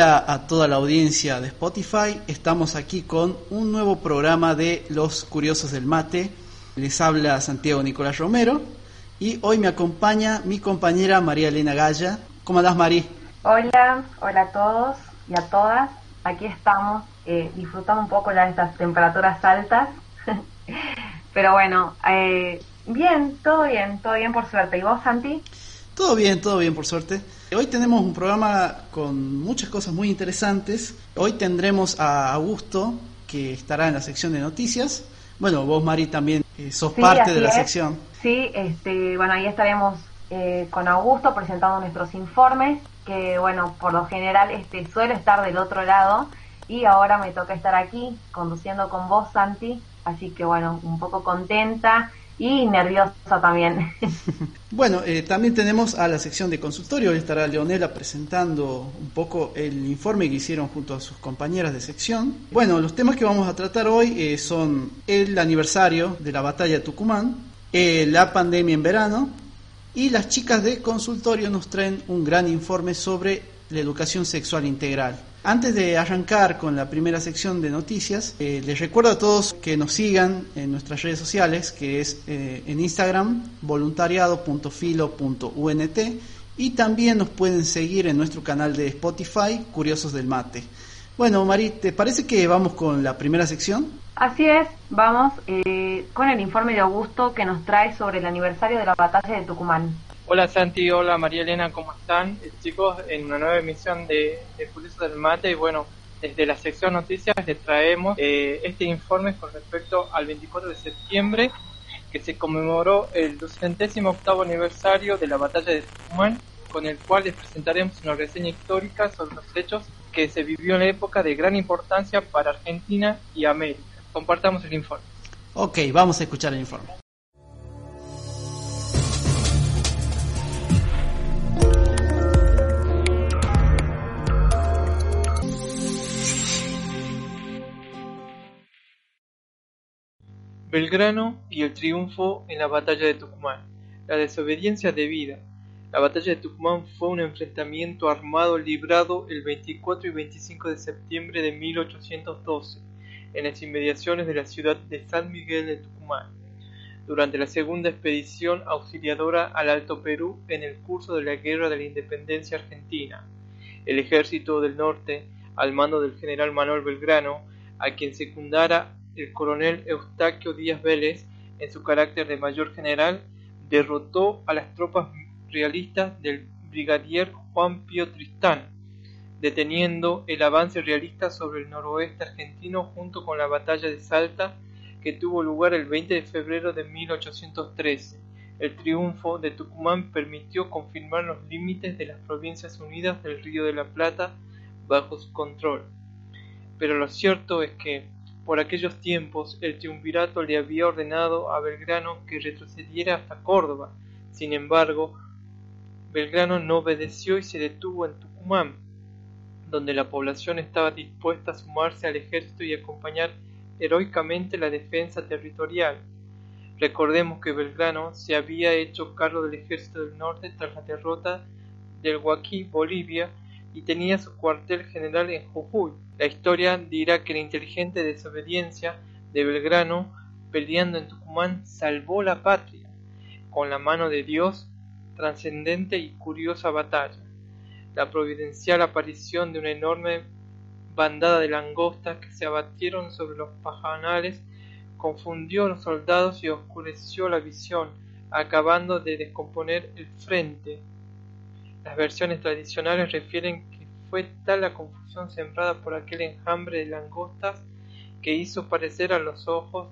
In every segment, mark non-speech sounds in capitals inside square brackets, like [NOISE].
Hola a toda la audiencia de Spotify, estamos aquí con un nuevo programa de Los Curiosos del Mate. Les habla Santiago Nicolás Romero y hoy me acompaña mi compañera María Elena Gaya. ¿Cómo andás, María? Hola, hola a todos y a todas. Aquí estamos eh, disfrutando un poco de estas temperaturas altas. [LAUGHS] Pero bueno, eh, bien, todo bien, todo bien por suerte. ¿Y vos, Santi? Todo bien, todo bien, por suerte. Hoy tenemos un programa con muchas cosas muy interesantes. Hoy tendremos a Augusto, que estará en la sección de noticias. Bueno, vos, Mari, también eh, sos parte de la sección. Sí, este, bueno, ahí estaremos eh, con Augusto presentando nuestros informes, que bueno, por lo general este, suele estar del otro lado y ahora me toca estar aquí conduciendo con vos, Santi, así que bueno, un poco contenta y nerviosa también. [LAUGHS] Bueno, eh, también tenemos a la sección de consultorio. Hoy estará Leonela presentando un poco el informe que hicieron junto a sus compañeras de sección. Bueno, los temas que vamos a tratar hoy eh, son el aniversario de la batalla de Tucumán, eh, la pandemia en verano y las chicas de consultorio nos traen un gran informe sobre la educación sexual integral. Antes de arrancar con la primera sección de noticias, eh, les recuerdo a todos que nos sigan en nuestras redes sociales, que es eh, en Instagram, voluntariado.filo.unt, y también nos pueden seguir en nuestro canal de Spotify, Curiosos del Mate. Bueno, Mari, ¿te parece que vamos con la primera sección? Así es, vamos eh, con el informe de Augusto que nos trae sobre el aniversario de la batalla de Tucumán. Hola Santi, hola María Elena, ¿cómo están? Eh, chicos, en una nueva emisión de, de del Mate y bueno, desde la sección noticias les traemos eh, este informe con respecto al 24 de septiembre que se conmemoró el 208 aniversario de la batalla de Tucumán con el cual les presentaremos una reseña histórica sobre los hechos que se vivió en la época de gran importancia para Argentina y América. Compartamos el informe. Ok, vamos a escuchar el informe. Belgrano y el triunfo en la batalla de Tucumán. La desobediencia debida. La batalla de Tucumán fue un enfrentamiento armado librado el 24 y 25 de septiembre de 1812 en las inmediaciones de la ciudad de San Miguel de Tucumán, durante la segunda expedición auxiliadora al Alto Perú en el curso de la Guerra de la Independencia Argentina. El ejército del norte, al mando del general Manuel Belgrano, a quien secundara el coronel Eustaquio Díaz Vélez, en su carácter de mayor general, derrotó a las tropas realistas del brigadier Juan Pío Tristán, deteniendo el avance realista sobre el noroeste argentino junto con la batalla de Salta que tuvo lugar el 20 de febrero de 1813. El triunfo de Tucumán permitió confirmar los límites de las Provincias Unidas del Río de la Plata bajo su control. Pero lo cierto es que, por aquellos tiempos, el triunvirato le había ordenado a Belgrano que retrocediera hasta Córdoba. Sin embargo, Belgrano no obedeció y se detuvo en Tucumán, donde la población estaba dispuesta a sumarse al ejército y acompañar heroicamente la defensa territorial. Recordemos que Belgrano se había hecho cargo del ejército del norte tras la derrota del Huaquí, Bolivia, y tenía su cuartel general en Jujuy. La historia dirá que la inteligente desobediencia de Belgrano, peleando en Tucumán, salvó la patria, con la mano de Dios, trascendente y curiosa batalla la providencial aparición de una enorme bandada de langostas que se abatieron sobre los pajanales confundió a los soldados y oscureció la visión, acabando de descomponer el frente. Las versiones tradicionales refieren que fue tal la confusión sembrada por aquel enjambre de langostas que hizo parecer a los ojos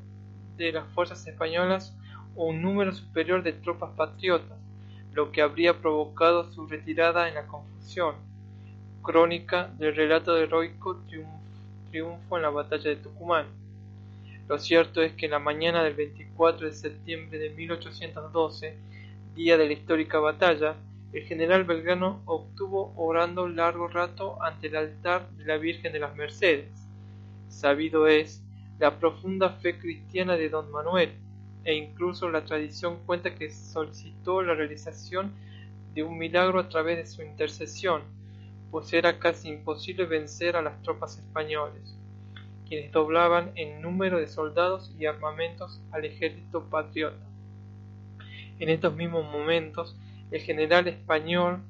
de las fuerzas españolas un número superior de tropas patriotas, lo que habría provocado su retirada en la confusión. Crónica del relato heroico triunfo en la batalla de Tucumán. Lo cierto es que en la mañana del 24 de septiembre de 1812, día de la histórica batalla, el general Belgrano obtuvo orando largo rato ante el altar de la Virgen de las Mercedes. Sabido es la profunda fe cristiana de don Manuel, e incluso la tradición cuenta que solicitó la realización de un milagro a través de su intercesión, pues era casi imposible vencer a las tropas españoles, quienes doblaban en número de soldados y armamentos al ejército patriota. En estos mismos momentos, el general español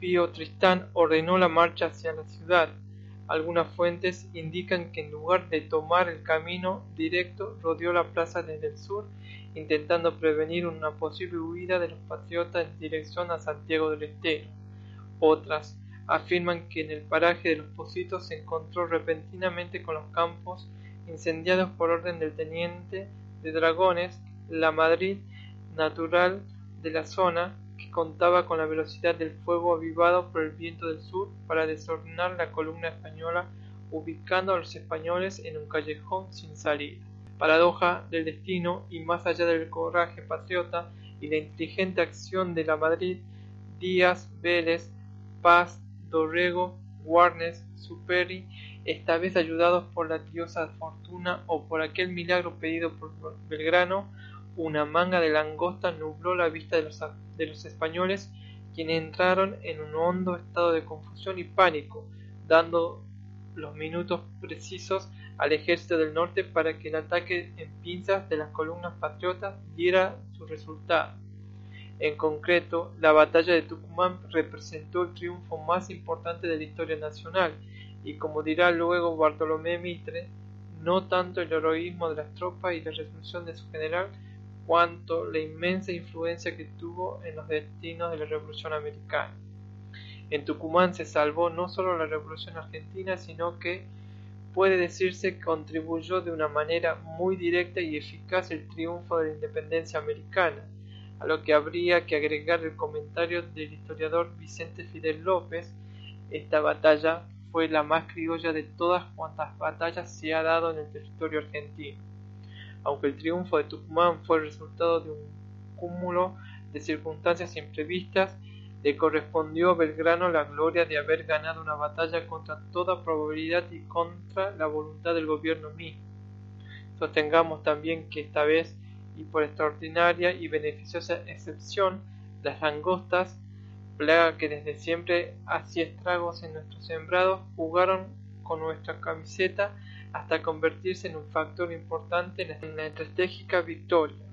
Pío Tristán ordenó la marcha hacia la ciudad. Algunas fuentes indican que en lugar de tomar el camino directo, rodeó la plaza desde el sur, intentando prevenir una posible huida de los patriotas en dirección a Santiago del Estero. Otras afirman que en el paraje de los Positos se encontró repentinamente con los campos incendiados por orden del teniente de dragones, la Madrid natural de la zona, que contaba con la velocidad del fuego avivado por el viento del sur para desordenar la columna española, ubicando a los españoles en un callejón sin salida. Paradoja del destino y más allá del coraje patriota y la inteligente acción de la Madrid, Díaz, Vélez, Paz, Dorrego, Warnes, Superi, esta vez ayudados por la diosa Fortuna o por aquel milagro pedido por Belgrano, una manga de langosta nubló la vista de los, de los españoles, quienes entraron en un hondo estado de confusión y pánico, dando los minutos precisos al ejército del norte para que el ataque en pinzas de las columnas patriotas diera su resultado. En concreto, la batalla de Tucumán representó el triunfo más importante de la historia nacional y, como dirá luego Bartolomé Mitre, no tanto el heroísmo de las tropas y la resolución de su general, cuanto la inmensa influencia que tuvo en los destinos de la Revolución Americana. En Tucumán se salvó no solo la Revolución Argentina, sino que puede decirse que contribuyó de una manera muy directa y eficaz el triunfo de la independencia americana, a lo que habría que agregar el comentario del historiador Vicente Fidel López, esta batalla fue la más criolla de todas cuantas batallas se ha dado en el territorio argentino aunque el triunfo de Tucumán fue el resultado de un cúmulo de circunstancias imprevistas, le correspondió a Belgrano la gloria de haber ganado una batalla contra toda probabilidad y contra la voluntad del gobierno mismo. Sostengamos también que esta vez, y por extraordinaria y beneficiosa excepción, las langostas, plaga que desde siempre hacía estragos en nuestros sembrados, jugaron con nuestra camiseta hasta convertirse en un factor importante en la estratégica victoria.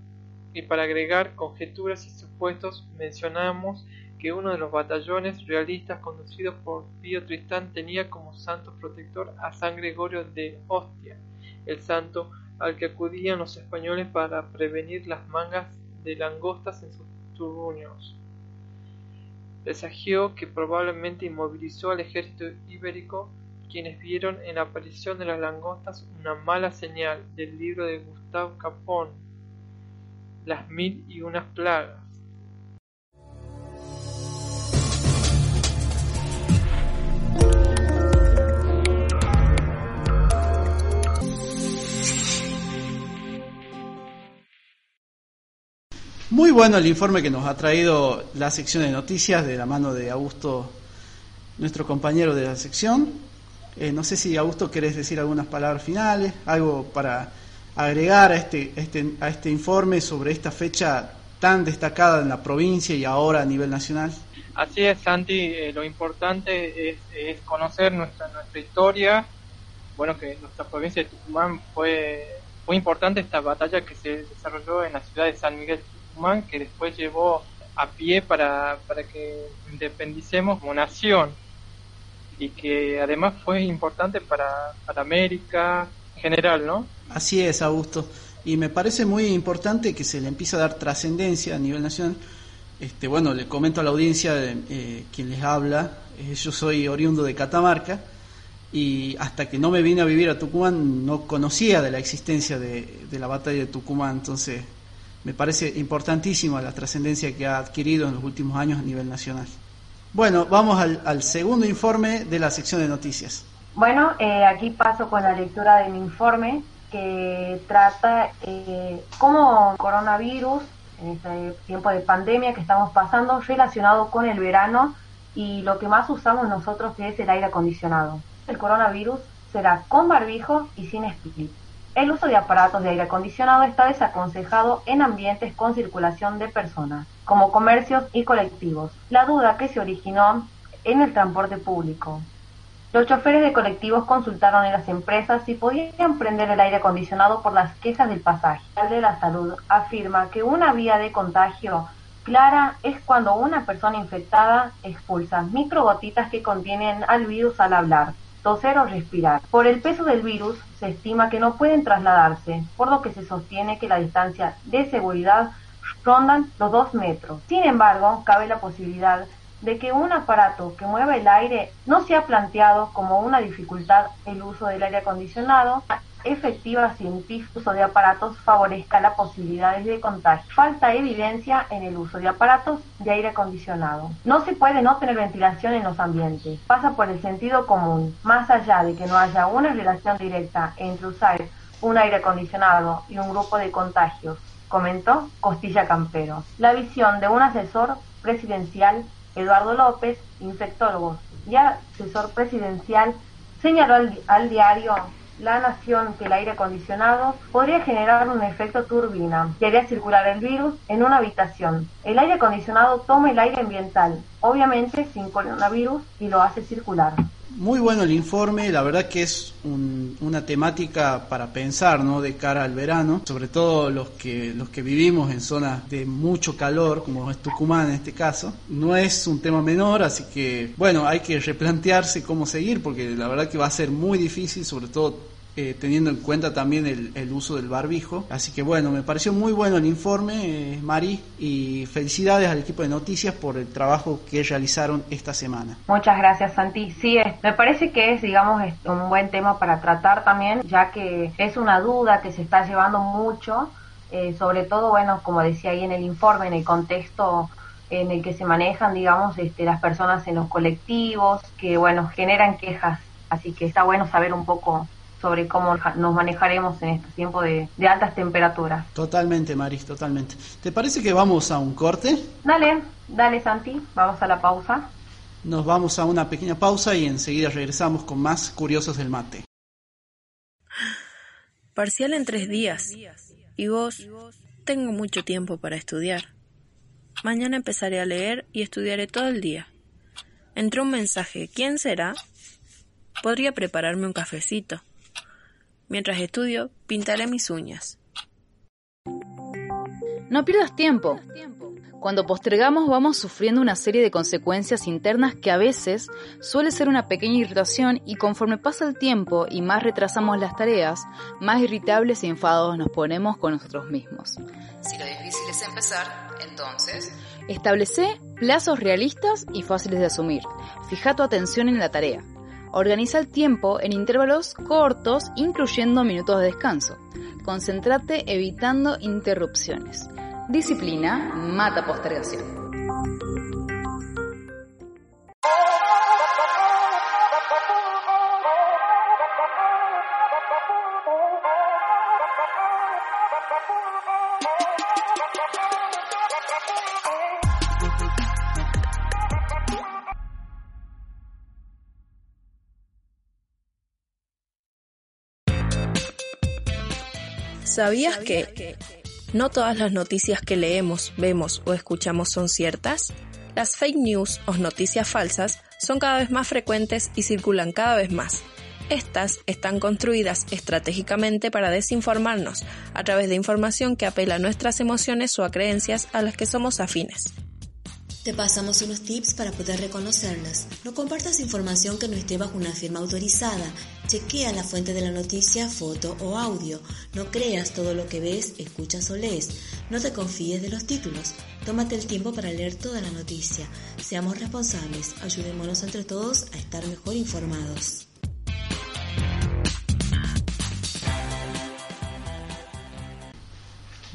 Y para agregar conjeturas y supuestos, mencionamos que uno de los batallones realistas conducidos por Pío Tristán tenía como santo protector a San Gregorio de Ostia, el santo al que acudían los españoles para prevenir las mangas de langostas en sus turruños. Presagió que probablemente inmovilizó al ejército ibérico quienes vieron en la aparición de las langostas una mala señal del libro de Gustave Capon, Las mil y unas plagas. Muy bueno el informe que nos ha traído la sección de noticias de la mano de Augusto, nuestro compañero de la sección. Eh, no sé si Augusto querés decir algunas palabras finales, algo para agregar a este, este, a este informe sobre esta fecha tan destacada en la provincia y ahora a nivel nacional. Así es, Santi, eh, lo importante es, conocer nuestra, nuestra historia. Bueno, que nuestra provincia de Tucumán fue, fue importante esta batalla que se desarrolló en la ciudad de San Miguel Tucumán, que después llevó a pie para, para que independicemos como nación y que además fue importante para, para América en general, ¿no? Así es, Augusto. Y me parece muy importante que se le empiece a dar trascendencia a nivel nacional. Este, bueno, le comento a la audiencia de, eh, quien les habla, eh, yo soy oriundo de Catamarca y hasta que no me vine a vivir a Tucumán no conocía de la existencia de, de la batalla de Tucumán, entonces me parece importantísima la trascendencia que ha adquirido en los últimos años a nivel nacional. Bueno, vamos al, segundo informe de la sección de noticias. Bueno, eh, aquí paso con la lectura de mi informe que trata eh, cómo coronavirus, en este tiempo de pandemia que estamos pasando, relacionado con el verano y lo que más usamos nosotros que es el aire acondicionado. El coronavirus será con barbijo y sin espíritu. El uso de aparatos de aire acondicionado está desaconsejado en ambientes con circulación de personas, como comercios y colectivos. La duda que se originó en el transporte público. Los choferes de colectivos consultaron en las empresas si podían prender el aire acondicionado por las quejas del pasaje. El de la salud afirma que una vía de contagio clara es cuando una persona infectada expulsa microgotitas que contienen al virus al hablar, toser o respirar. Por el peso del virus se estima que no pueden trasladarse, por lo que se sostiene que la distancia de seguridad rondan los dos metros. Sin embargo, cabe la posibilidad de que un aparato que mueva el aire no se ha planteado como una dificultad el uso del aire acondicionado, efectiva científica uso de aparatos favorezca las posibilidades de contagio. Falta evidencia en el uso de aparatos de aire acondicionado. No se puede no tener ventilación en los ambientes. Pasa por el sentido común. Más allá de que no haya una relación directa entre usar un aire acondicionado y un grupo de contagios, comentó Costilla Campero. La visión de un asesor presidencial Eduardo López, infectólogo y asesor presidencial, señaló al, diario La Nación que el aire acondicionado podría generar un efecto turbina que haría circular el virus en una habitación. El aire acondicionado toma el aire ambiental, obviamente sin coronavirus, y lo hace circular. Muy bueno el informe, la verdad que es una temática para pensar, ¿no? De cara al verano, sobre todo los que los que vivimos en zonas de mucho calor, como es Tucumán en este caso. No es un tema menor, así que bueno, hay que replantearse cómo seguir, porque la verdad que va a ser muy difícil, sobre todo eh, teniendo en cuenta también el, uso del barbijo. Así que bueno, me pareció muy bueno el informe, eh, Mari, y felicidades al equipo de noticias por el trabajo que realizaron esta semana. Muchas gracias, Santi. Sí, me parece que es, digamos, un buen tema para tratar también, ya que es una duda que se está llevando mucho, eh, sobre todo, bueno, como decía ahí en el informe, en el contexto en el que se manejan, digamos, este, las personas en los colectivos, que, bueno, generan quejas. Así que está bueno saber un poco sobre cómo nos manejaremos en este tiempo de, altas temperaturas. Totalmente, Maris, totalmente. ¿Te parece que vamos a un corte? Dale, dale Santi, vamos a la pausa. Nos vamos a una pequeña pausa y enseguida regresamos con más curiosos del mate. Parcial en tres días. ¿Y vos? Tengo mucho tiempo para estudiar. Mañana empezaré a leer y estudiaré todo el día. Entró un mensaje. ¿Quién será? Podría prepararme un cafecito. Mientras estudio, pintaré mis uñas. No pierdas tiempo. Cuando postergamos vamos sufriendo una serie de consecuencias internas que a veces suele ser una pequeña irritación y conforme pasa el tiempo y más retrasamos las tareas, más irritables y enfadados nos ponemos con nosotros mismos. Si lo difícil es empezar, entonces... Establece plazos realistas y fáciles de asumir. Fija tu atención en la tarea. Organiza el tiempo en intervalos cortos, incluyendo minutos de descanso. Concéntrate evitando interrupciones. Disciplina mata postergación. ¿Sabías que no todas las noticias que leemos, vemos o escuchamos son ciertas? Las fake news o noticias falsas son cada vez más frecuentes y circulan cada vez más. Estas están construidas estratégicamente para desinformarnos a través de información que apela a nuestras emociones o a creencias a las que somos afines. Te pasamos unos tips para poder reconocerlas. No compartas información que no esté bajo una firma autorizada. Chequea la fuente de la noticia, foto o audio. No creas todo lo que ves, escuchas o lees. No te confíes de los títulos. Tómate el tiempo para leer toda la noticia. Seamos responsables. Ayudémonos entre todos a estar mejor informados.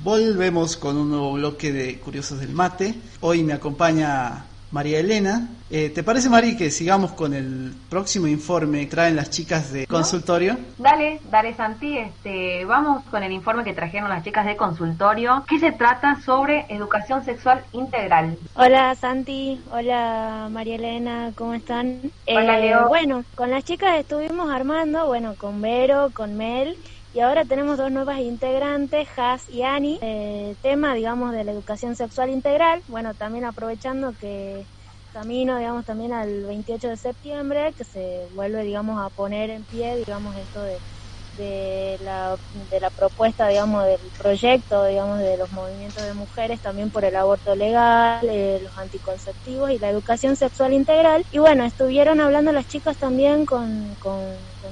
Volvemos con un nuevo bloque de Curiosos del Mate. Hoy me acompaña María Elena. Eh, ¿Te parece, Mari, que sigamos con el próximo informe que traen las chicas de consultorio? Dale, dale, Santi. Este, vamos con el informe que trajeron las chicas de consultorio, que se trata sobre educación sexual integral. Hola, Santi. Hola, María Elena. ¿Cómo están? Hola, eh, Leo. Bueno, con las chicas estuvimos armando, bueno, con Vero, con Mel Y ahora tenemos dos nuevas integrantes, Has y Ani. El tema, digamos, de la educación sexual integral. Bueno, también aprovechando que camino, digamos, también al 28 de septiembre, que se vuelve, digamos, a poner en pie, digamos, esto de de la, de la propuesta, digamos, del proyecto, digamos, de los movimientos de mujeres, también por el aborto legal, eh, los anticonceptivos y la educación sexual integral. Y bueno, estuvieron hablando las chicas también con, con,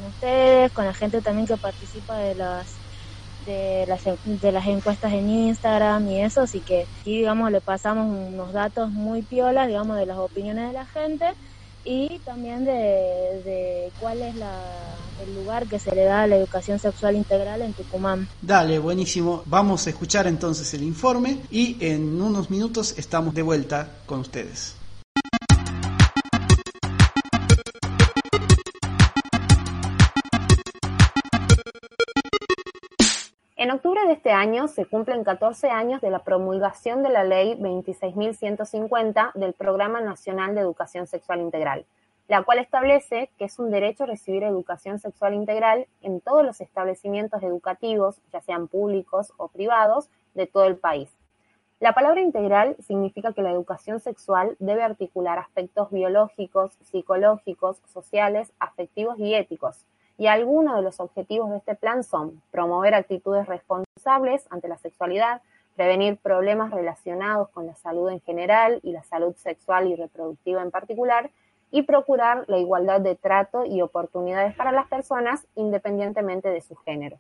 ustedes, con la gente también que participa de las de las, de las encuestas en Instagram y eso, así que sí, digamos, le pasamos unos datos muy piolas, digamos, de las opiniones de la gente y también de, de cuál es la, el lugar que se le da a la educación sexual integral en Tucumán. Dale, buenísimo. Vamos a escuchar entonces el informe y en unos minutos estamos de vuelta con ustedes. En octubre de este año se cumplen 14 años de la promulgación de la Ley 26.150 del Programa Nacional de Educación Sexual Integral, la cual establece que es un derecho recibir educación sexual integral en todos los establecimientos educativos, ya sean públicos o privados, de todo el país. La palabra integral significa que la educación sexual debe articular aspectos biológicos, psicológicos, sociales, afectivos y éticos, y algunos de los objetivos de este plan son promover actitudes responsables ante la sexualidad, prevenir problemas relacionados con la salud en general y la salud sexual y reproductiva en particular, y procurar la igualdad de trato y oportunidades para las personas independientemente de su género.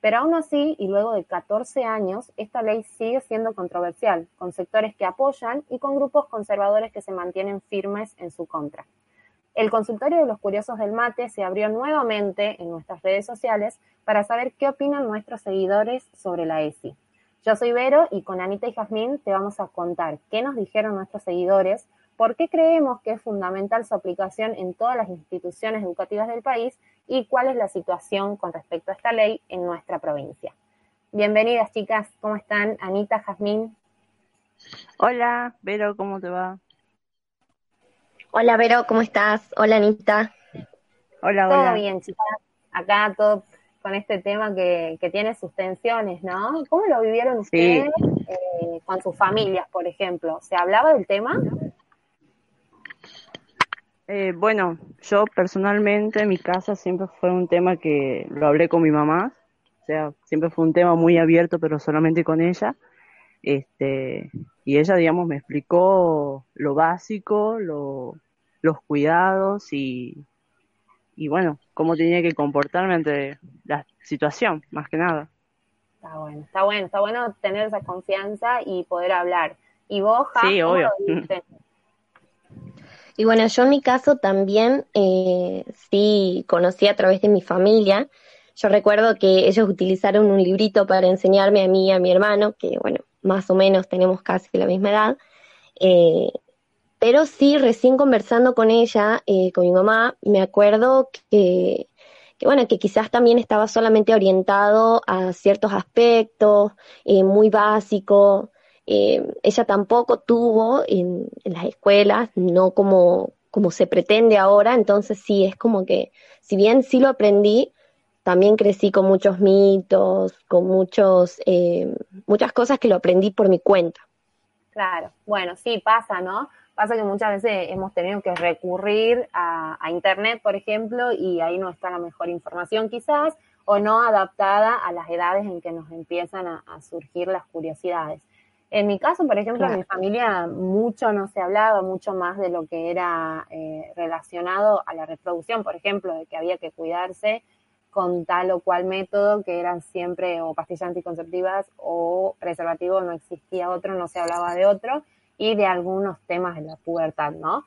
Pero aún así, y luego de 14 años, esta ley sigue siendo controversial, con sectores que apoyan y con grupos conservadores que se mantienen firmes en su contra. El consultorio de los curiosos del mate se abrió nuevamente en nuestras redes sociales para saber qué opinan nuestros seguidores sobre la ESI. Yo soy Vero y con Anita y Jazmín te vamos a contar qué nos dijeron nuestros seguidores, por qué creemos que es fundamental su aplicación en todas las instituciones educativas del país y cuál es la situación con respecto a esta ley en nuestra provincia. Bienvenidas chicas, ¿cómo están? Anita, Jazmín. Hola, Vero, ¿cómo te va? Hola Vero, ¿cómo estás? Hola Anita. Hola, hola. Todo bien, chicas. Acá todo con este tema que, tiene sus tensiones, ¿no? ¿Cómo lo vivieron ustedes eh, con sus familias, por ejemplo? ¿Se hablaba del tema? Eh, bueno, yo personalmente en mi casa siempre fue un tema que lo hablé con mi mamá, o sea, siempre fue un tema muy abierto, pero solamente con ella. Este, y ella, digamos, me explicó lo básico, lo, los cuidados y, y bueno, cómo tenía que comportarme ante la situación, más que nada. Está bueno, está bueno, está bueno tener esa confianza y poder hablar. ¿Y vos, Sí, obvio. [LAUGHS] Y bueno, yo en mi caso también eh, sí conocí a través de mi familia. Yo recuerdo que ellos utilizaron un librito para enseñarme a mí y a mi hermano, que bueno, más o menos tenemos casi la misma edad. Eh, pero sí, recién conversando con ella, eh, con mi mamá, me acuerdo que, bueno, que quizás también estaba solamente orientado a ciertos aspectos, eh, muy básico. ella tampoco tuvo en, en, las escuelas, no como, como se pretende ahora, entonces sí, es como que, si bien sí lo aprendí, también crecí con muchos mitos, con muchos, eh, muchas cosas que lo aprendí por mi cuenta. Claro, bueno, sí, pasa, ¿no? Pasa que muchas veces hemos tenido que recurrir a, Internet, por ejemplo, y ahí no está la mejor información quizás, o no adaptada a las edades en que nos empiezan a, surgir las curiosidades. En mi caso, por ejemplo, en mi familia mucho no se hablaba, mucho más de lo que era eh, relacionado a la reproducción, por ejemplo, de que había que cuidarse con tal o cual método, que eran siempre o pastillas anticonceptivas o preservativo, no existía otro, no se hablaba de otro, y de algunos temas de la pubertad, ¿no?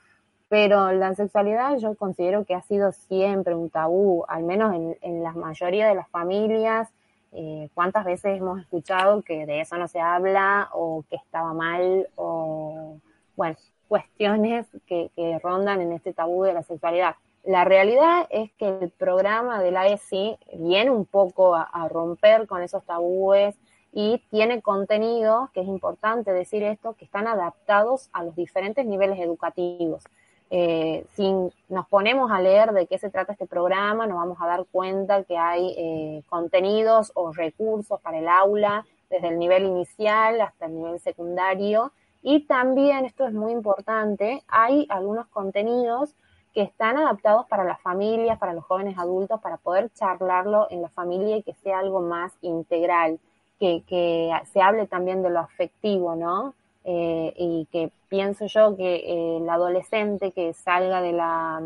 Pero la sexualidad yo considero que ha sido siempre un tabú, al menos en, la mayoría de las familias. Eh, ¿Cuántas veces hemos escuchado que de eso no se habla o que estaba mal o, bueno, cuestiones que, que rondan en este tabú de la sexualidad? La realidad es que el programa de la ESI viene un poco a, romper con esos tabúes y tiene contenidos, que es importante decir esto, que están adaptados a los diferentes niveles educativos. eh, si nos ponemos a leer de qué se trata este programa, nos vamos a dar cuenta que hay eh, contenidos o recursos para el aula desde el nivel inicial hasta el nivel secundario. Y también, esto es muy importante, hay algunos contenidos que están adaptados para las familias, para los jóvenes adultos, para poder charlarlo en la familia y que sea algo más integral, que, que se hable también de lo afectivo, ¿no? Eh, y que pienso yo que eh, el adolescente que salga de la,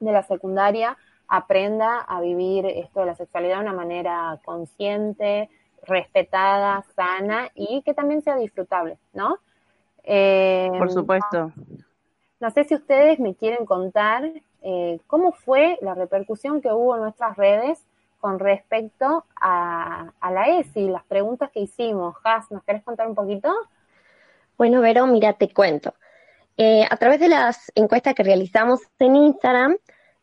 de la secundaria aprenda a vivir esto de la sexualidad de una manera consciente, respetada, sana y que también sea disfrutable, ¿no? Eh, Por supuesto. No sé si ustedes me quieren contar eh, cómo fue la repercusión que hubo en nuestras redes con respecto a, la ESI, las preguntas que hicimos. Has, ¿nos querés contar un poquito? Bueno, Vero, mira, te cuento. Eh, a través de las encuestas que realizamos en Instagram,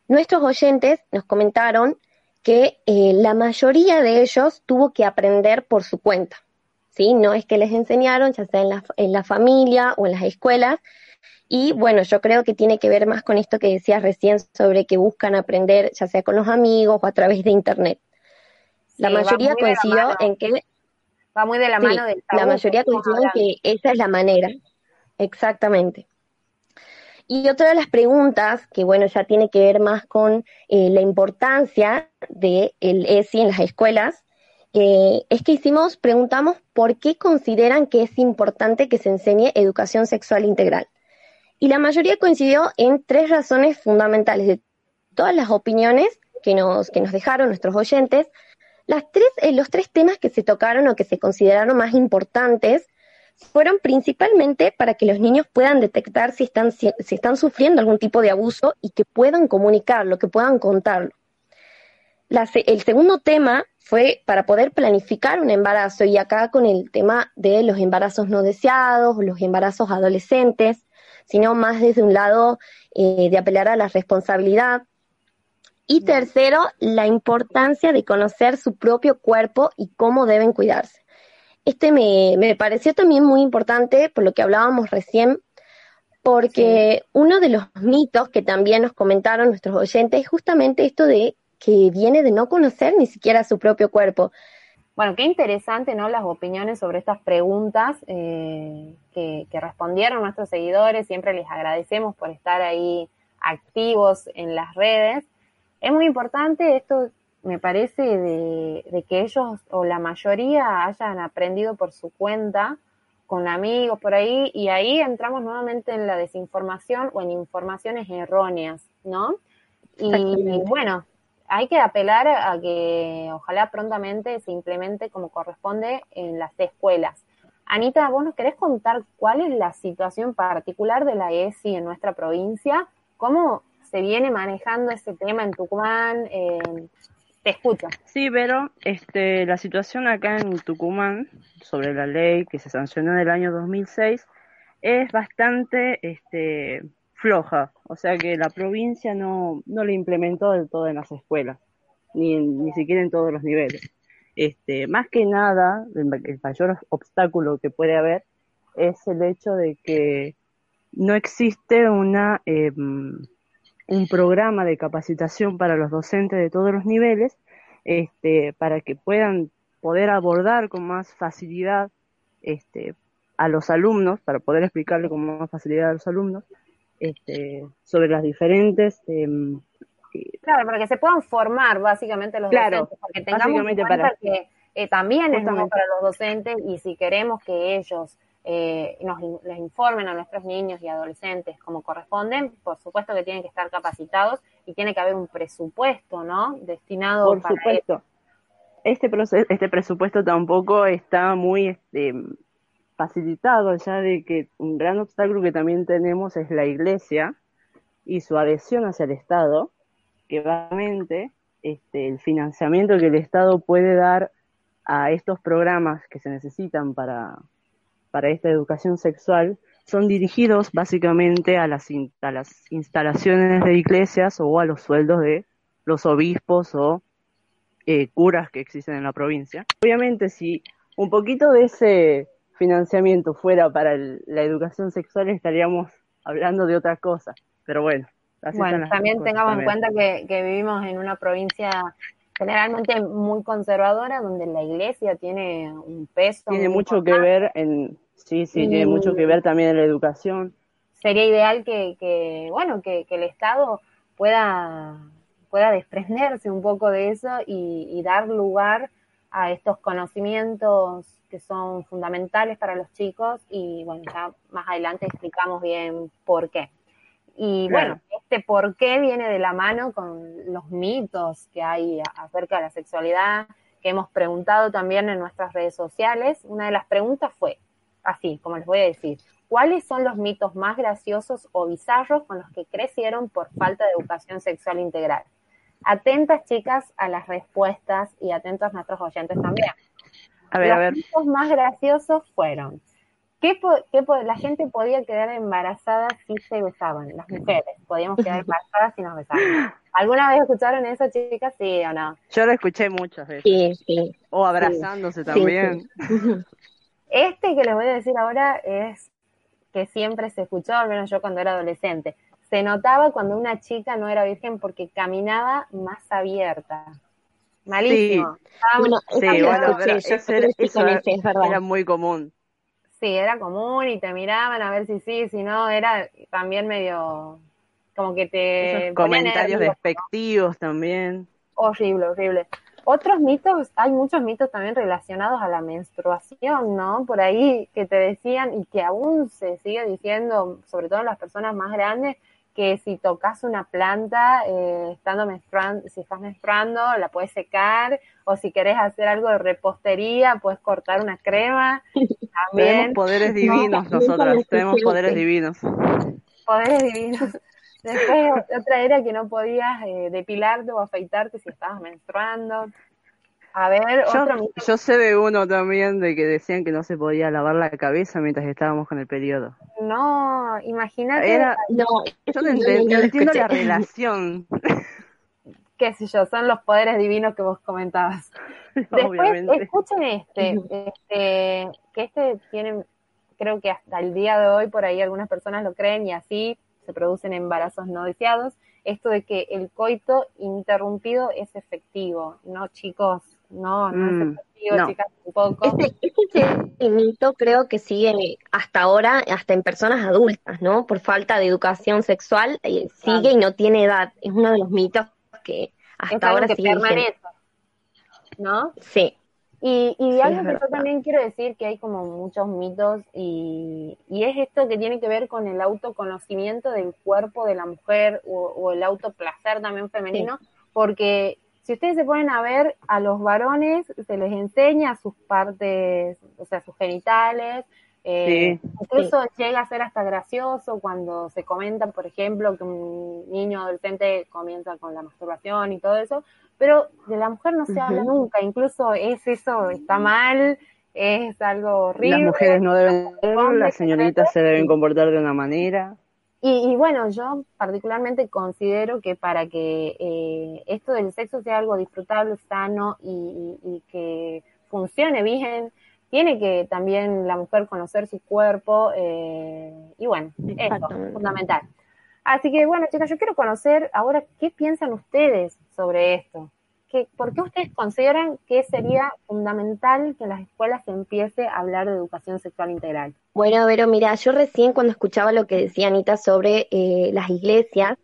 nuestros oyentes nos comentaron que eh, la mayoría de ellos tuvo que aprender por su cuenta. ¿sí? No es que les enseñaron, ya sea en la, en la familia o en las escuelas, y bueno, yo creo que tiene que ver más con esto que decías recién sobre que buscan aprender, ya sea con los amigos o a través de Internet. La mayoría coincidió en que... Va muy de la mano del La mayoría coincidió en que esa es la manera. Exactamente. Y otra de las preguntas, que bueno, ya tiene que ver más con eh, la importancia del el ESI en las escuelas, eh, es que hicimos, preguntamos por qué consideran que es importante que se enseñe educación sexual integral y la mayoría coincidió en tres razones fundamentales de todas las opiniones que nos, que nos dejaron nuestros oyentes. Las tres, eh, los tres temas que se tocaron o que se consideraron más importantes fueron principalmente para que los niños puedan detectar si están, si, están sufriendo algún tipo de abuso y que puedan comunicarlo, que puedan contarlo. el segundo tema fue para poder planificar un embarazo y acá con el tema de los embarazos no deseados, los embarazos adolescentes, sino más desde un lado eh, de apelar a la responsabilidad. Y tercero, la importancia de conocer su propio cuerpo y cómo deben cuidarse. Este me, me pareció también muy importante por lo que hablábamos recién, porque uno de los mitos que también nos comentaron nuestros oyentes es justamente esto de que viene de no conocer ni siquiera su propio cuerpo. Bueno, qué interesante, ¿no? Las opiniones sobre estas preguntas eh, que, respondieron nuestros seguidores. Siempre les agradecemos por estar ahí activos en las redes. Es muy importante esto, me parece, de, que ellos o la mayoría hayan aprendido por su cuenta, con amigos por ahí, y ahí entramos nuevamente en la desinformación o en informaciones erróneas, ¿no? Y bueno, hay que apelar a que ojalá prontamente se implemente como corresponde en las escuelas. Anita, ¿vos nos querés contar cuál es la situación particular de la ESI en nuestra provincia? ¿Cómo se viene manejando ese tema en Tucumán? Eh, te escucho. Sí, pero este, la situación acá en Tucumán sobre la ley que se sancionó en el año 2006 es bastante este, floja, o sea que la provincia no, no lo implementó del todo en las escuelas, ni, ni siquiera en todos los niveles. Este, más que nada, el, mayor obstáculo que puede haber es el hecho de que no existe una, em, un programa de capacitación para los docentes de todos los niveles este, para que puedan poder abordar con más facilidad este, a los alumnos, para poder explicarle con más facilidad a los alumnos este, sobre las diferentes... Em, claro, para que se puedan formar básicamente los docentes, porque tengamos en cuenta que eh, también estamos para los docentes y si queremos que ellos eh, nos les informen a nuestros niños y adolescentes como corresponden, por supuesto que tienen que estar capacitados y tiene que haber un presupuesto, ¿no? Destinado por supuesto. Este, este presupuesto tampoco está muy este, facilitado ya de que un gran obstáculo que también tenemos es la iglesia y su adhesión hacia el Estado, que realmente este, el financiamiento que el Estado puede dar a estos programas que se necesitan para, para esta educación sexual son dirigidos básicamente a las, a las instalaciones de iglesias o a los sueldos de los obispos o eh, curas que existen en la provincia. Obviamente, si un poquito de ese financiamiento fuera para la educación sexual estaríamos hablando de otra cosa. pero bueno. bueno, también tengamos en cuenta que, que vivimos en una provincia generalmente muy conservadora, donde la iglesia tiene un peso. Tiene mucho que ver en, sí, sí, tiene mucho que ver también en la educación. Sería ideal que, que bueno, que, que, el Estado pueda, pueda desprenderse un poco de eso y, y dar lugar a estos conocimientos que son fundamentales para los chicos y bueno, ya más adelante explicamos bien por qué. Y bueno, este por qué viene de la mano con los mitos que hay acerca de la sexualidad, que hemos preguntado también en nuestras redes sociales. Una de las preguntas fue, así, como les voy a decir, ¿cuáles son los mitos más graciosos o bizarros con los que crecieron por falta de educación sexual integral? Atentas, chicas, a las respuestas y atentos nuestros oyentes también. A ver, los a ver. mitos más graciosos fueron ¿Qué, qué la gente podía quedar embarazada si se besaban? Las mujeres podíamos quedar embarazadas si nos besaban. [LAUGHS] ¿Alguna vez escucharon eso, chicas? Sí o no. Yo lo escuché muchas veces. Sí, sí. O abrazándose también. [LAUGHS] Este que les voy a decir ahora es que siempre se escuchó, al menos yo cuando era adolescente. Se notaba cuando una chica no era virgen porque caminaba más abierta. Malísimo. Sí, bueno, sí, bueno, pero eso, era, era muy común. Sí, era común y te miraban a ver si sí, si no, era también medio como que te... Esos comentarios despectivos también. Horrible, horrible. Otros mitos, hay muchos mitos también relacionados a la menstruación, ¿no? Por ahí que te decían y que aún se sigue diciendo, sobre todo en las personas más grandes, que si tocas una planta eh, estando menstruando, si estás menstruando, la puedes secar, o si querés hacer algo de repostería, puedes cortar una crema. [LAUGHS] También. Tenemos poderes divinos nosotras, tenemos poderes divinos. Poderes divinos. Después otra era que no podías eh, depilarte o afeitarte si estabas menstruando. A ver, yo, otro yo sé de uno también de que decían que no se podía lavar la cabeza mientras estábamos con el periodo. No, imagínate. no, yo no, entiendo la [LAUGHS] relación. Qué sé yo, son los poderes divinos que vos comentabas. [LAUGHS] Después, escuchen este, este, que este tiene, creo que hasta el día de hoy por ahí algunas personas lo creen y así se producen embarazos no deseados. Esto de que el coito interrumpido es efectivo. No, chicos, no, no es mm, efectivo, chicas, tampoco. Este, este mito creo que sigue hasta ahora, hasta en personas adultas, ¿no? Por falta de educación sexual, eh, sigue y no tiene edad. Es uno de los mitos que hasta ahora sigue ¿No? Sí. Y, y algo que yo también quiero decir que hay como muchos mitos y, y, es esto que tiene que ver con el autoconocimiento del cuerpo de la mujer o, o el autoplacer también femenino, porque si ustedes se ponen a ver, a los varones se les enseña sus partes, o sea, sus genitales, eh, incluso llega a ser hasta gracioso cuando se comenta, por ejemplo, que un niño adolescente comienza con la masturbación y todo eso, pero de la mujer no se habla nunca, incluso es eso, está mal, es algo horrible. Las mujeres no deben, las señoritas se deben comportar de una manera. Y, y, bueno, yo particularmente considero que para que eh, esto del sexo sea algo disfrutable, sano y, y, y, que funcione bien, tiene que también la mujer conocer su cuerpo eh, y bueno, eso, fundamental. Así que bueno, chicas, yo quiero conocer ahora qué piensan ustedes sobre esto. ¿Qué, ¿Por qué ustedes consideran que sería fundamental que en las escuelas se empiece a hablar de educación sexual integral? Bueno, Vero, mira, yo recién cuando escuchaba lo que decía Anita sobre eh, las iglesias,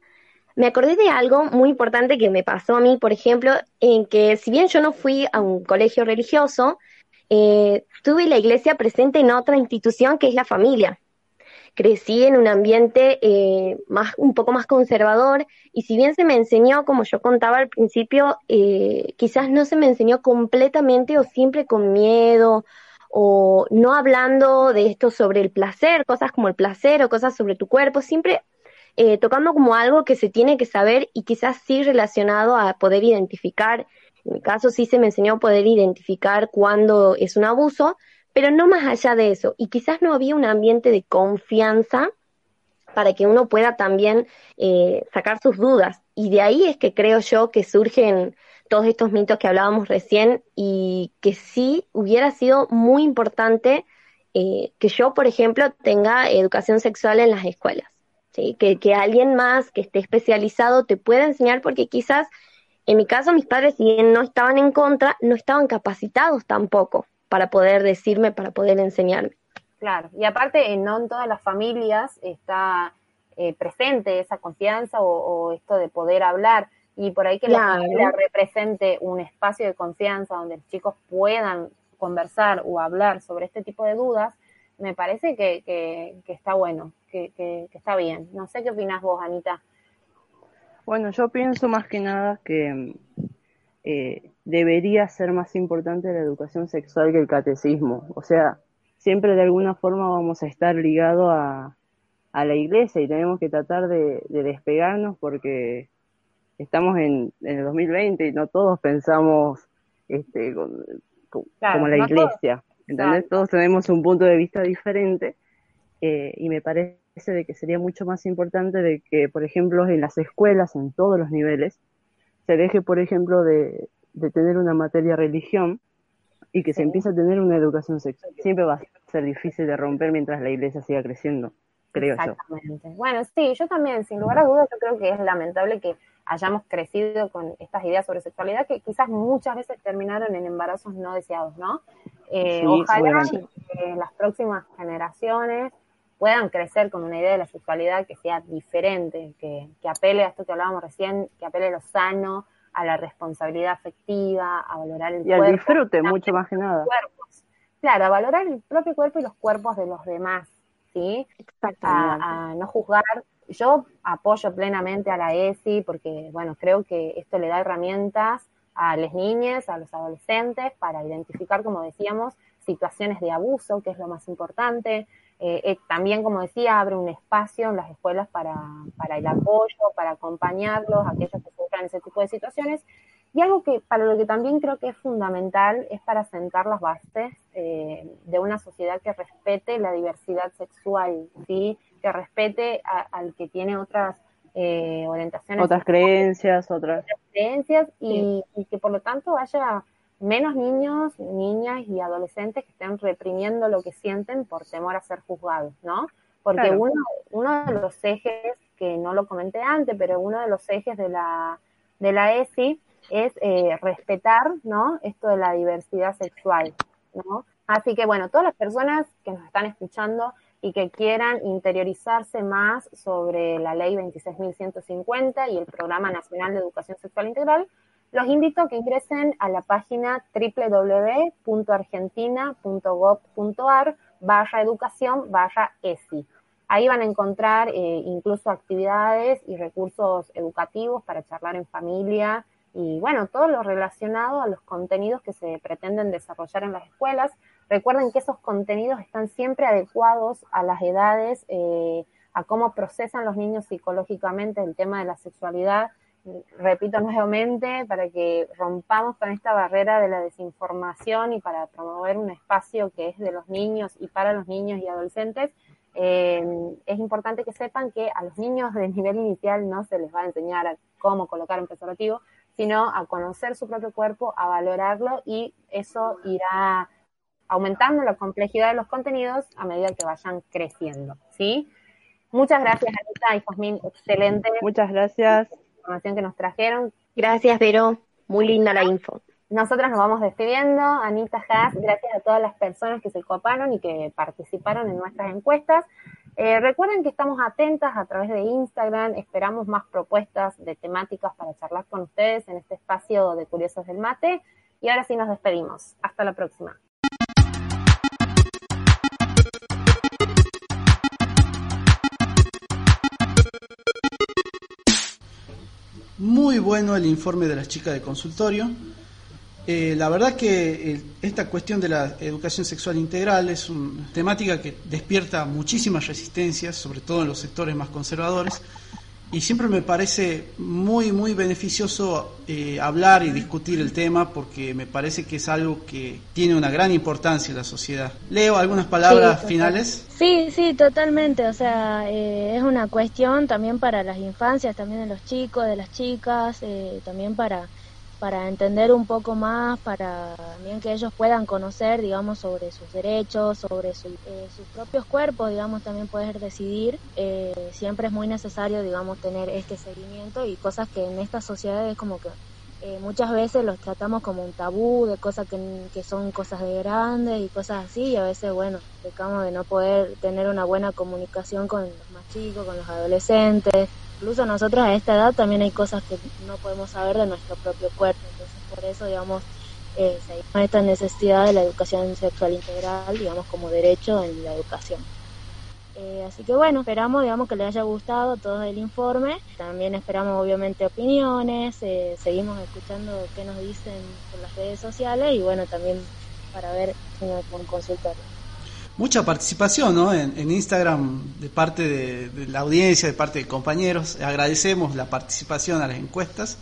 me acordé de algo muy importante que me pasó a mí, por ejemplo, en que si bien yo no fui a un colegio religioso, eh, tuve la iglesia presente en otra institución que es la familia crecí en un ambiente eh, más, un poco más conservador y si bien se me enseñó, como yo contaba al principio, eh, quizás no se me enseñó completamente o siempre con miedo o no hablando de esto sobre el placer, cosas como el placer o cosas sobre tu cuerpo, siempre eh, tocando como algo que se tiene que saber y quizás sí relacionado a poder identificar, en mi caso sí se me enseñó a poder identificar cuándo es un abuso, pero no más allá de eso. Y quizás no había un ambiente de confianza para que uno pueda también eh, sacar sus dudas. Y de ahí es que creo yo que surgen todos estos mitos que hablábamos recién y que sí hubiera sido muy importante eh, que yo, por ejemplo, tenga educación sexual en las escuelas. ¿sí? Que, que alguien más que esté especializado te pueda enseñar, porque quizás, en mi caso, mis padres, si bien no estaban en contra, no estaban capacitados tampoco para poder decirme, para poder enseñarme. Claro, y aparte, no en todas las familias está eh, presente esa confianza o, esto de poder hablar y por ahí que la familia represente un espacio de confianza donde los chicos puedan conversar o hablar sobre este tipo de dudas, me parece que, que, está bueno, que, que, está bien. No sé qué opinas vos, Anita. Bueno, yo pienso más que nada que eh, debería ser más importante la educación sexual que el catecismo. O sea, siempre de alguna forma vamos a estar ligados a, a la iglesia y tenemos que tratar de, despegarnos porque estamos en, en, el 2020 y no todos pensamos este, como la iglesia. Todos, todos tenemos un punto de vista diferente eh, y me parece de que sería mucho más importante de que, por ejemplo, en las escuelas, en todos los niveles, se deje, por ejemplo, de, de tener una materia religión y que se empiece a tener una educación sexual. Siempre va a ser difícil de romper mientras la iglesia siga creciendo, creo Exactamente. Bueno, sí, yo también, sin lugar a dudas, yo creo que es lamentable que hayamos crecido con estas ideas sobre sexualidad que quizás muchas veces terminaron en embarazos no deseados, ¿no? Eh, ojalá que las próximas generaciones puedan crecer con una idea de la sexualidad que sea diferente, que, que apele a esto que hablábamos recién, que apele a lo sano, a la responsabilidad afectiva, a valorar el y cuerpo. Y al disfrute, mucho más que nada. Claro, a valorar el propio cuerpo y los cuerpos de los demás, ¿sí? A, a no juzgar yo apoyo plenamente a la ESI porque, bueno, creo que esto le da herramientas a las niñas, a los adolescentes, para identificar, como decíamos, situaciones de abuso, que es lo más importante. Eh, eh, también, como decía, abre un espacio en las escuelas para, para el apoyo, para acompañarlos, aquellos que sufran ese tipo de situaciones. Y algo que para lo que también creo que es fundamental es para sentar las bases eh, de una sociedad que respete la diversidad sexual, ¿sí? que respete al que tiene otras eh, orientaciones. Otras creencias, otras, creencias y, que por lo tanto haya menos niños, niñas y adolescentes que estén reprimiendo lo que sienten por temor a ser juzgados, ¿no? Porque uno, uno de los ejes, que no lo comenté antes, pero uno de los ejes de la, de la ESI es eh, respetar, ¿no? Esto de la diversidad sexual, ¿no? Así que bueno, todas las personas que nos están escuchando y que quieran interiorizarse más sobre la ley 26.150 y el Programa Nacional de Educación Sexual Integral, los invito a que ingresen a la página www.argentina.gov.ar barra educación barra ESI. Ahí van a encontrar eh, incluso actividades y recursos educativos para charlar en familia y bueno, todo lo relacionado a los contenidos que se pretenden desarrollar en las escuelas, Recuerden que esos contenidos están siempre adecuados a las edades, eh, a cómo procesan los niños psicológicamente el tema de la sexualidad. Repito nuevamente, para que rompamos con esta barrera de la desinformación y para promover un espacio que es de los niños y para los niños y adolescentes, eh, es importante que sepan que a los niños de nivel inicial no se les va a enseñar a cómo colocar un preservativo, sino a conocer su propio cuerpo, a valorarlo y eso irá aumentando la complejidad de los contenidos a medida que vayan creciendo, ¿sí? Muchas gracias, Anita y Josmín, excelente. Muchas gracias. Información que nos trajeron. Gracias, Vero. Muy linda la info. Nosotros nos vamos despidiendo. Anita Haas, gracias a todas las personas que se coparon y que participaron en nuestras encuestas. Eh, recuerden que estamos atentas a través de Instagram, esperamos más propuestas de temáticas para charlar con ustedes en este espacio de Curiosos del Mate. Y ahora sí nos despedimos. Hasta la próxima. Muy bueno el informe de las chicas de consultorio. Eh, la verdad que eh, esta cuestión de la educación sexual integral es una temática que despierta muchísimas resistencias, sobre todo en los sectores más conservadores, y siempre me parece muy, muy beneficioso eh, hablar y discutir el tema porque me parece que es algo que tiene una gran importancia en la sociedad. Leo algunas palabras finales. Sí, sí, totalmente. O sea, eh, es una cuestión también para las infancias, también de los chicos, de las chicas, eh, también para para entender un poco más, para también que ellos puedan conocer, digamos, sobre sus derechos, sobre eh, sus propios cuerpos, digamos, también poder decidir. Eh, siempre es muy necesario, digamos, tener este seguimiento y cosas que en esta sociedad es como que eh, muchas veces los tratamos como un tabú, de cosas que, que, son cosas de grandes y cosas así, y a veces, bueno, pecamos de no poder tener una buena comunicación con los más chicos, con los adolescentes. Incluso nosotros a esta edad también hay cosas que no podemos saber de nuestro propio cuerpo, entonces por eso, digamos, eh, se esta necesidad de la educación sexual integral, digamos, como derecho en la educación. Eh, así que bueno, esperamos digamos que les haya gustado todo el informe. También esperamos obviamente opiniones, eh, seguimos escuchando qué nos dicen por las redes sociales y bueno, también para ver con consultorio. Mucha participación ¿no? en, Instagram de parte de, la audiencia, de parte de compañeros. Agradecemos la participación a las encuestas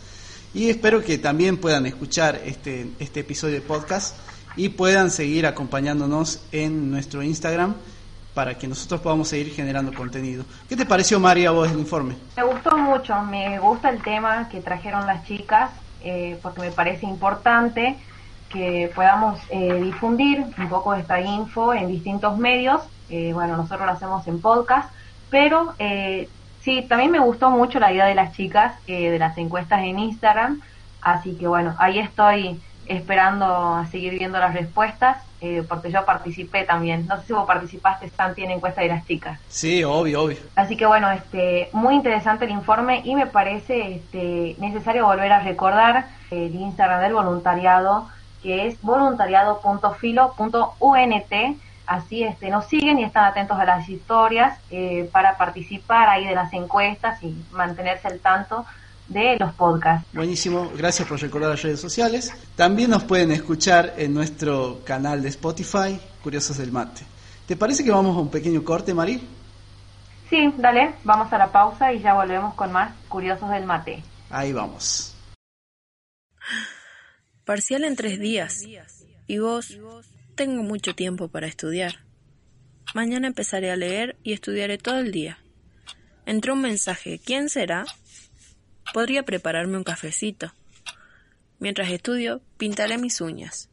y espero que también puedan escuchar este, este episodio de podcast y puedan seguir acompañándonos en nuestro Instagram para que nosotros podamos seguir generando contenido. ¿Qué te pareció, María, vos el informe? Me gustó mucho, me gusta el tema que trajeron las chicas, eh, porque me parece importante que podamos eh, difundir un poco esta info en distintos medios. Eh, bueno, nosotros lo hacemos en podcast, pero sí, también me gustó mucho la idea de las chicas de las encuestas en Instagram, así que bueno, ahí estoy esperando a seguir viendo las respuestas, eh, porque yo participé también. No sé si vos participaste, Santi, en encuesta de las chicas. Sí, obvio, obvio. Así que bueno, este, muy interesante el informe y me parece este, necesario volver a recordar el Instagram del voluntariado, que es voluntariado.filo.unt. Así este, nos siguen y están atentos a las historias eh, para participar ahí de las encuestas y mantenerse al tanto de los podcasts. Buenísimo, gracias por recordar las redes sociales. También nos pueden escuchar en nuestro canal de Spotify, Curiosos del Mate. ¿Te parece que vamos a un pequeño corte, Mari? Sí, dale, vamos a la pausa y ya volvemos con más Curiosos del Mate. Ahí vamos. Parcial en tres días. Y vos, tengo mucho tiempo para estudiar. Mañana empezaré a leer y estudiaré todo el día. Entró un mensaje. ¿Quién será? Podría prepararme un cafecito. Mientras estudio, pintaré mis uñas.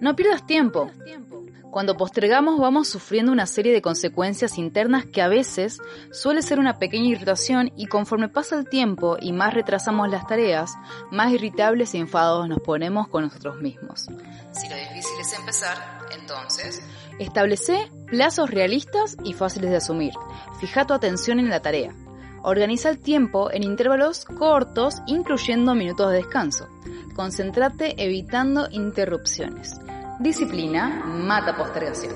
No pierdas tiempo. Cuando postergamos vamos sufriendo una serie de consecuencias internas que a veces suele ser una pequeña irritación y conforme pasa el tiempo y más retrasamos las tareas, más irritables y enfadados nos ponemos con nosotros mismos. Si lo difícil es empezar, entonces... Establece plazos realistas y fáciles de asumir. Fija tu atención en la tarea. Organiza el tiempo en intervalos cortos, incluyendo minutos de descanso. Concéntrate evitando interrupciones. Disciplina mata postergación.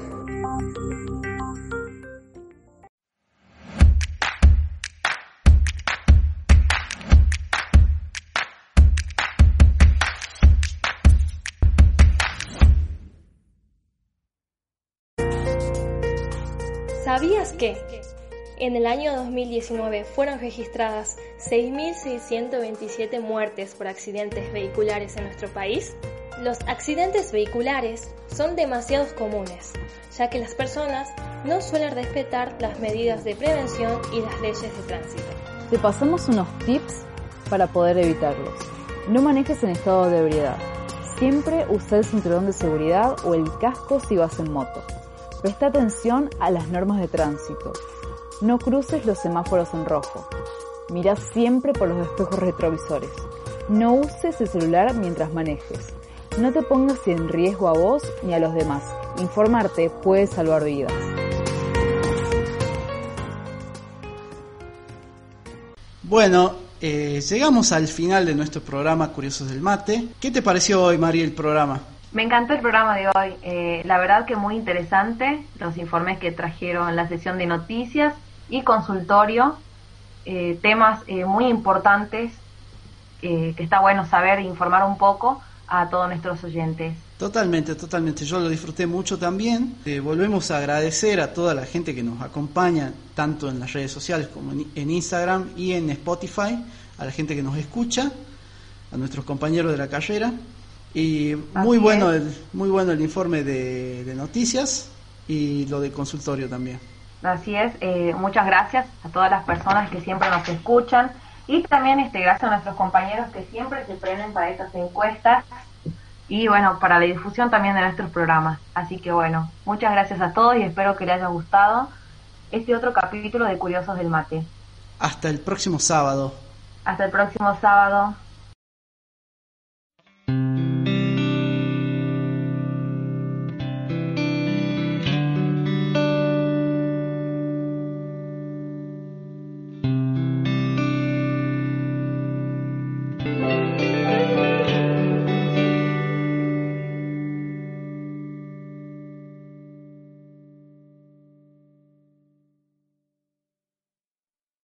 ¿Sabías que? En el año 2019 fueron registradas 6.627 muertes por accidentes vehiculares en nuestro país. Los accidentes vehiculares son demasiado comunes, ya que las personas no suelen respetar las medidas de prevención y las leyes de tránsito. Te pasamos unos tips para poder evitarlos. No manejes en estado de ebriedad. Siempre usa el cinturón de seguridad o el casco si vas en moto. Presta atención a las normas de tránsito no cruces los semáforos en rojo. Mira siempre por los espejos retrovisores. No uses el celular mientras manejes. No te pongas en riesgo a vos ni a los demás. Informarte puede salvar vidas. Bueno, eh, llegamos al final de nuestro programa Curiosos del Mate. ¿Qué te pareció hoy, María, el programa? Me encantó el programa de hoy. Eh, la verdad que muy interesante los informes que trajeron la sesión de noticias y consultorio, eh, temas eh, muy importantes eh, que está bueno saber e informar un poco a todos nuestros oyentes. Totalmente, totalmente. Yo lo disfruté mucho también. volvemos a agradecer a toda la gente que nos acompaña, tanto en las redes sociales como en, Instagram y en Spotify, a la gente que nos escucha, a nuestros compañeros de la carrera. Y muy bueno, el, muy bueno el informe de noticias y lo de consultorio también. Así es, eh, muchas gracias a todas las personas que siempre nos escuchan Y también este, gracias a nuestros compañeros que siempre se prenden para estas encuestas y bueno, para la difusión también de nuestros programas. Así que bueno, muchas gracias a todos y espero que les haya gustado este otro capítulo de Curiosos del Mate. Hasta el próximo sábado. Hasta el próximo sábado.